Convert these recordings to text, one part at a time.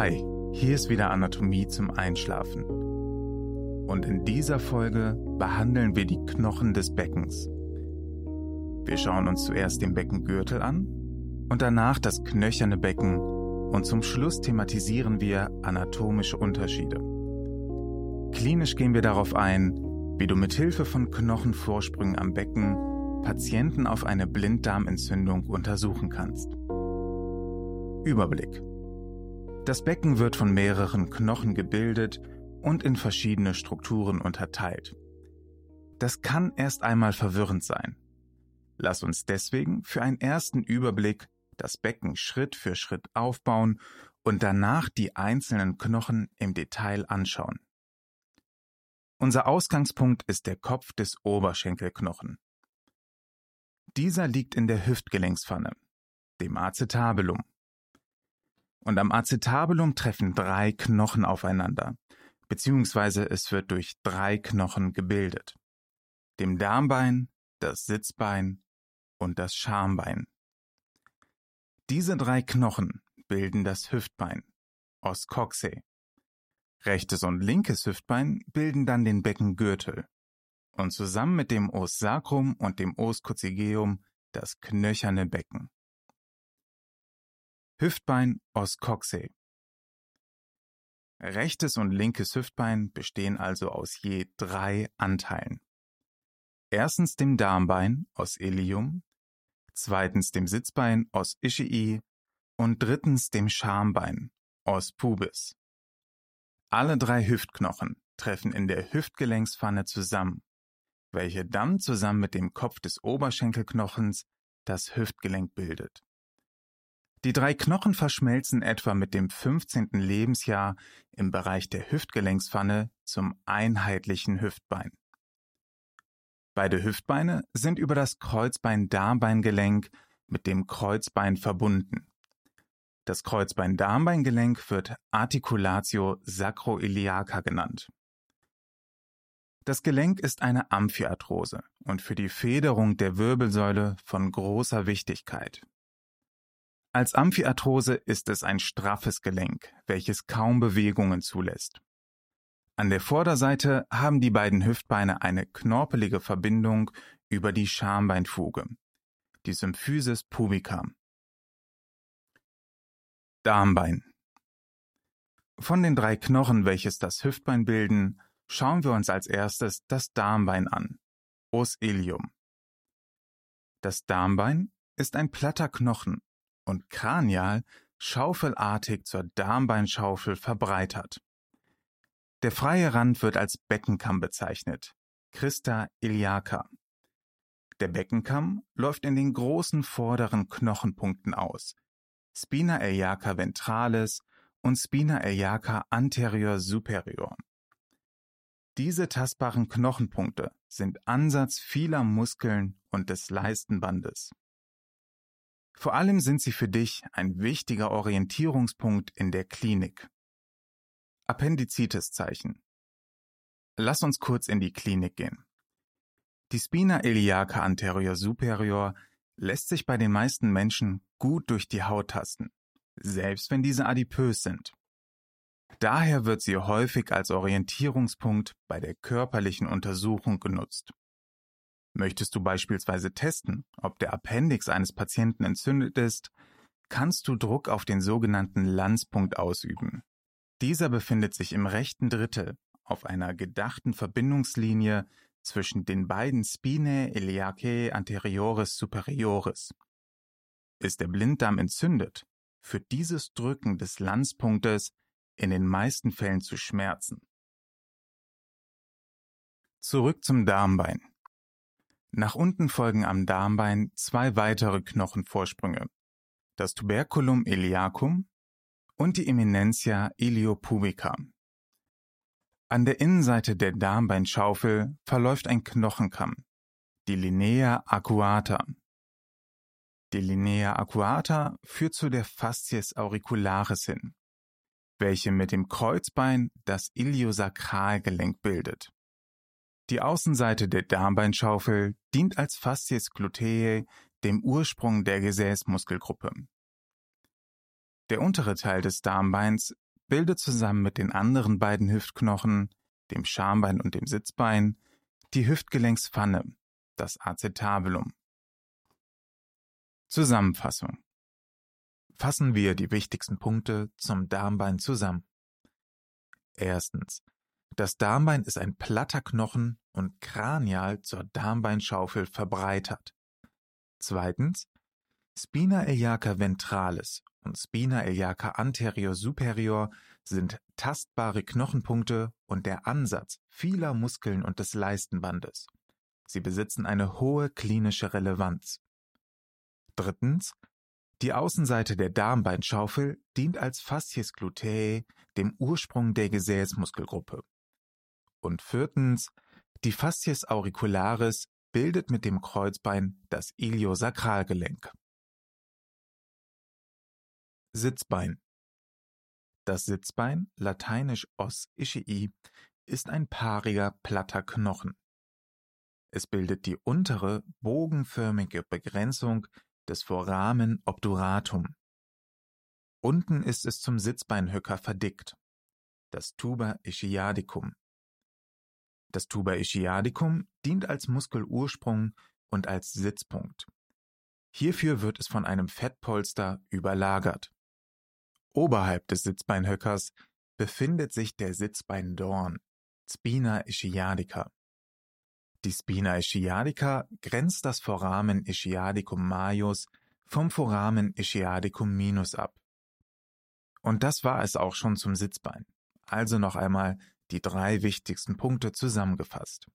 Hi, hier ist wieder Anatomie zum Einschlafen. Und in dieser Folge behandeln wir die Knochen des Beckens. Wir schauen uns zuerst den Beckengürtel an und danach das knöcherne Becken und zum Schluss thematisieren wir anatomische Unterschiede. Klinisch gehen wir darauf ein, wie du mit Hilfe von Knochenvorsprüngen am Becken Patienten auf eine Blinddarmentzündung untersuchen kannst. Überblick. Das Becken wird von mehreren Knochen gebildet und in verschiedene Strukturen unterteilt. Das kann erst einmal verwirrend sein. Lass uns deswegen für einen ersten Überblick das Becken Schritt für Schritt aufbauen und danach die einzelnen Knochen im Detail anschauen. Unser Ausgangspunkt ist der Kopf des Oberschenkelknochen. Dieser liegt in der Hüftgelenkspfanne, dem Acetabulum. Und am Acetabulum treffen drei Knochen aufeinander, beziehungsweise es wird durch drei Knochen gebildet. Dem Darmbein, das Sitzbein und das Schambein. Diese drei Knochen bilden das Hüftbein, Os coxae. Rechtes und linkes Hüftbein bilden dann den Beckengürtel und zusammen mit dem Os sacrum und dem Os coccygeum das knöcherne Becken. Hüftbein Os coxae. Rechtes und linkes Hüftbein bestehen also aus je drei Anteilen. Erstens dem Darmbein Os ilium, zweitens dem Sitzbein Os ischii und drittens dem Schambein Os pubis. Alle drei Hüftknochen treffen in der Hüftgelenkspfanne zusammen, welche dann zusammen mit dem Kopf des Oberschenkelknochens das Hüftgelenk bildet. Die drei Knochen verschmelzen etwa mit dem 15. Lebensjahr im Bereich der Hüftgelenkspfanne zum einheitlichen Hüftbein. Beide Hüftbeine sind über das Kreuzbein-Darmbeingelenk mit dem Kreuzbein verbunden. Das Kreuzbein-Darmbeingelenk wird Articulatio sacroiliaca genannt. Das Gelenk ist eine Amphiarthrose und für die Federung der Wirbelsäule von großer Wichtigkeit. Als Amphiarthrose ist es ein straffes Gelenk, welches kaum Bewegungen zulässt. An der Vorderseite haben die beiden Hüftbeine eine knorpelige Verbindung über die Schambeinfuge, die Symphysis pubica. Darmbein Von den drei Knochen, welches das Hüftbein bilden, schauen wir uns als erstes das Darmbein an, Os ilium. Das Darmbein ist ein platter Knochen und kranial schaufelartig zur Darmbeinschaufel verbreitert. Der freie Rand wird als Beckenkamm bezeichnet, Christa iliaca. Der Beckenkamm läuft in den großen vorderen Knochenpunkten aus, Spina iliaca ventralis und Spina iliaca anterior superior. Diese tastbaren Knochenpunkte sind Ansatz vieler Muskeln und des Leistenbandes. Vor allem sind sie für dich ein wichtiger Orientierungspunkt in der Klinik. Appendizitis-Zeichen. Lass uns kurz in die Klinik gehen. Die Spina iliaca anterior superior lässt sich bei den meisten Menschen gut durch die Haut tasten, selbst wenn diese adipös sind. Daher wird sie häufig als Orientierungspunkt bei der körperlichen Untersuchung genutzt. Möchtest du beispielsweise testen, ob der Appendix eines Patienten entzündet ist, kannst du Druck auf den sogenannten Lanzpunkt ausüben. Dieser befindet sich im rechten Drittel auf einer gedachten Verbindungslinie zwischen den beiden Spinae iliacae anteriores superiores. Ist der Blinddarm entzündet, führt dieses Drücken des Lanzpunktes in den meisten Fällen zu Schmerzen. Zurück zum Darmbein. Nach unten folgen am Darmbein zwei weitere Knochenvorsprünge, das Tuberculum iliacum und die Eminentia iliopubica. An der Innenseite der Darmbeinschaufel verläuft ein Knochenkamm, die Linea aquata. Die Linea aquata führt zu der Fascies auricularis hin, welche mit dem Kreuzbein das Iliosakralgelenk bildet. Die Außenseite der Darmbeinschaufel dient als Fascies gluteae, dem Ursprung der Gesäßmuskelgruppe. Der untere Teil des Darmbeins bildet zusammen mit den anderen beiden Hüftknochen, dem Schambein und dem Sitzbein, die Hüftgelenkspfanne, das Acetabulum. Zusammenfassung. Fassen wir die wichtigsten Punkte zum Darmbein zusammen. Erstens. Das Darmbein ist ein platter Knochen und kranial zur Darmbeinschaufel verbreitert. Zweitens. Spina iliaca ventralis und Spina iliaca anterior superior sind tastbare Knochenpunkte und der Ansatz vieler Muskeln und des Leistenbandes. Sie besitzen eine hohe klinische Relevanz. Drittens. Die Außenseite der Darmbeinschaufel dient als Fascies glutae, dem Ursprung der Gesäßmuskelgruppe. Und viertens. Die Fascies auricularis bildet mit dem Kreuzbein das Iliosakralgelenk. Sitzbein Das Sitzbein, lateinisch os ischii, ist ein paariger platter Knochen. Es bildet die untere, bogenförmige Begrenzung des Foramen obturatum. Unten ist es zum Sitzbeinhöcker verdickt, das Tuba ischiadicum. Das Tuba ischiadicum dient als Muskelursprung und als Sitzpunkt. Hierfür wird es von einem Fettpolster überlagert. Oberhalb des Sitzbeinhöckers befindet sich der Sitzbeindorn, Spina ischiadica. Die Spina ischiadica grenzt das Foramen ischiadicum majus vom Foramen ischiadicum minus ab. Und das war es auch schon zum Sitzbein. Also noch einmal die drei wichtigsten Punkte zusammengefasst.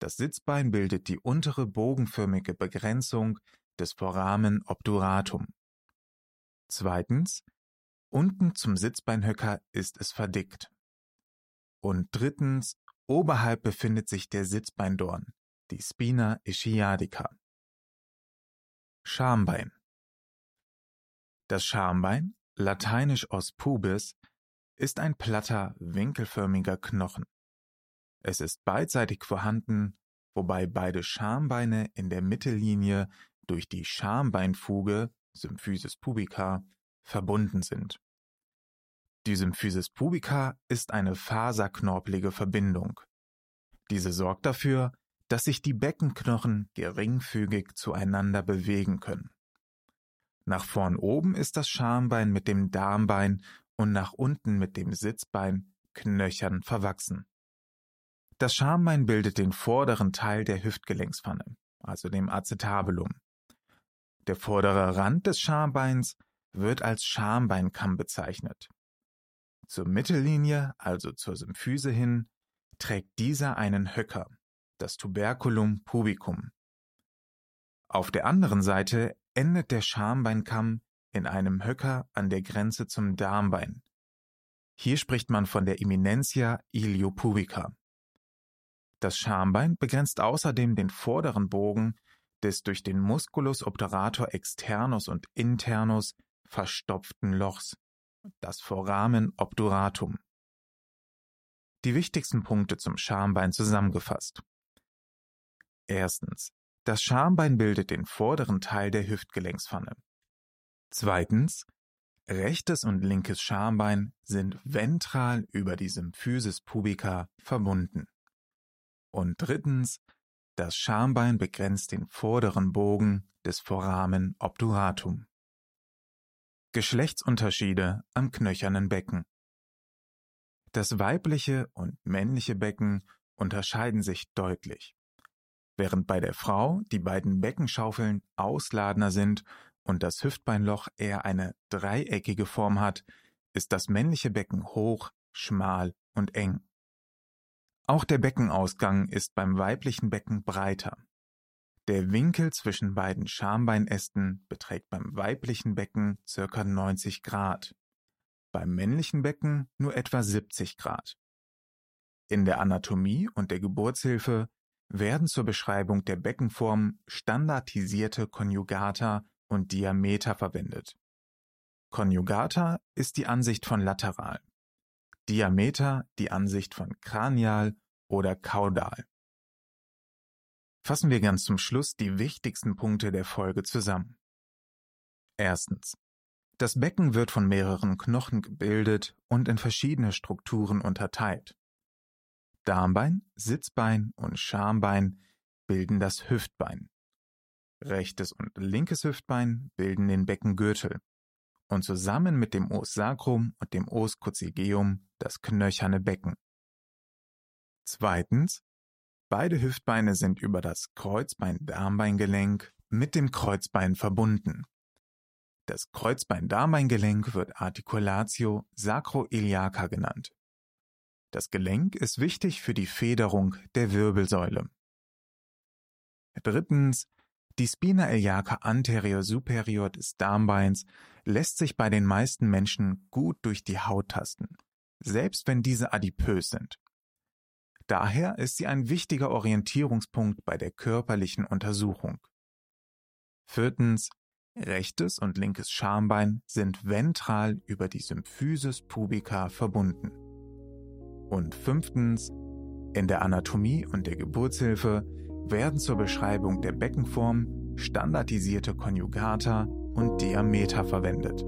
Das Sitzbein bildet die untere bogenförmige Begrenzung des Foramen obturatum. Zweitens, unten zum Sitzbeinhöcker ist es verdickt. Und drittens, oberhalb befindet sich der Sitzbeindorn, die Spina ischiadica. Schambein Das Schambein, lateinisch os pubis, ist ein platter, winkelförmiger Knochen. Es ist beidseitig vorhanden, wobei beide Schambeine in der Mittellinie durch die Schambeinfuge Symphysis pubica verbunden sind. Die Symphysis pubica ist eine faserknorpelige Verbindung. Diese sorgt dafür, dass sich die Beckenknochen geringfügig zueinander bewegen können. Nach vorn oben ist das Schambein mit dem Darmbein und nach unten mit dem Sitzbein knöchern verwachsen. Das Schambein bildet den vorderen Teil der Hüftgelenkspfanne, also dem Acetabulum. Der vordere Rand des Schambeins wird als Schambeinkamm bezeichnet. Zur Mittellinie, also zur Symphyse hin, trägt dieser einen Höcker, das Tuberculum pubicum. Auf der anderen Seite endet der Schambeinkamm in einem Höcker an der Grenze zum Darmbein. Hier spricht man von der Eminentia iliopubica. Das Schambein begrenzt außerdem den vorderen Bogen des durch den Musculus obturator externus und internus verstopften Lochs, das Foramen obturatum. Die wichtigsten Punkte zum Schambein zusammengefasst. Erstens. Das Schambein bildet den vorderen Teil der Hüftgelenkspfanne. Zweitens. Rechtes und linkes Schambein sind ventral über die Symphysis pubica verbunden. Und drittens. Das Schambein begrenzt den vorderen Bogen des Foramen obturatum. Geschlechtsunterschiede am knöchernen Becken Das weibliche und männliche Becken unterscheiden sich deutlich. Während bei der Frau die beiden Beckenschaufeln ausladender sind und das Hüftbeinloch eher eine dreieckige Form hat, ist das männliche Becken hoch, schmal und eng. Auch der Beckenausgang ist beim weiblichen Becken breiter. Der Winkel zwischen beiden Schambeinästen beträgt beim weiblichen Becken ca. 90 Grad, beim männlichen Becken nur etwa 70 Grad. In der Anatomie und der Geburtshilfe werden zur Beschreibung der Beckenform standardisierte Konjugata und Diameter verwendet. Konjugata ist die Ansicht von lateral, Diameter die Ansicht von kranial oder kaudal. Fassen wir ganz zum Schluss die wichtigsten Punkte der Folge zusammen. Erstens. Das Becken wird von mehreren Knochen gebildet und in verschiedene Strukturen unterteilt. Darmbein, Sitzbein und Schambein bilden das Hüftbein. Rechtes und linkes Hüftbein bilden den Beckengürtel und zusammen mit dem Os sacrum und dem Os coccygeum das knöcherne Becken. Zweitens, beide Hüftbeine sind über das Kreuzbein-Darmbeingelenk mit dem Kreuzbein verbunden. Das Kreuzbein-Darmbeingelenk wird Articulatio sacroiliaca genannt. Das Gelenk ist wichtig für die Federung der Wirbelsäule. Drittens, die Spina iliaca anterior superior des Darmbeins lässt sich bei den meisten Menschen gut durch die Haut tasten, selbst wenn diese adipös sind. Daher ist sie ein wichtiger Orientierungspunkt bei der körperlichen Untersuchung. Viertens, rechtes und linkes Schambein sind ventral über die Symphysis pubica verbunden. Und fünftens, in der Anatomie und der Geburtshilfe werden zur Beschreibung der Beckenform standardisierte Konjugata und Diameter verwendet.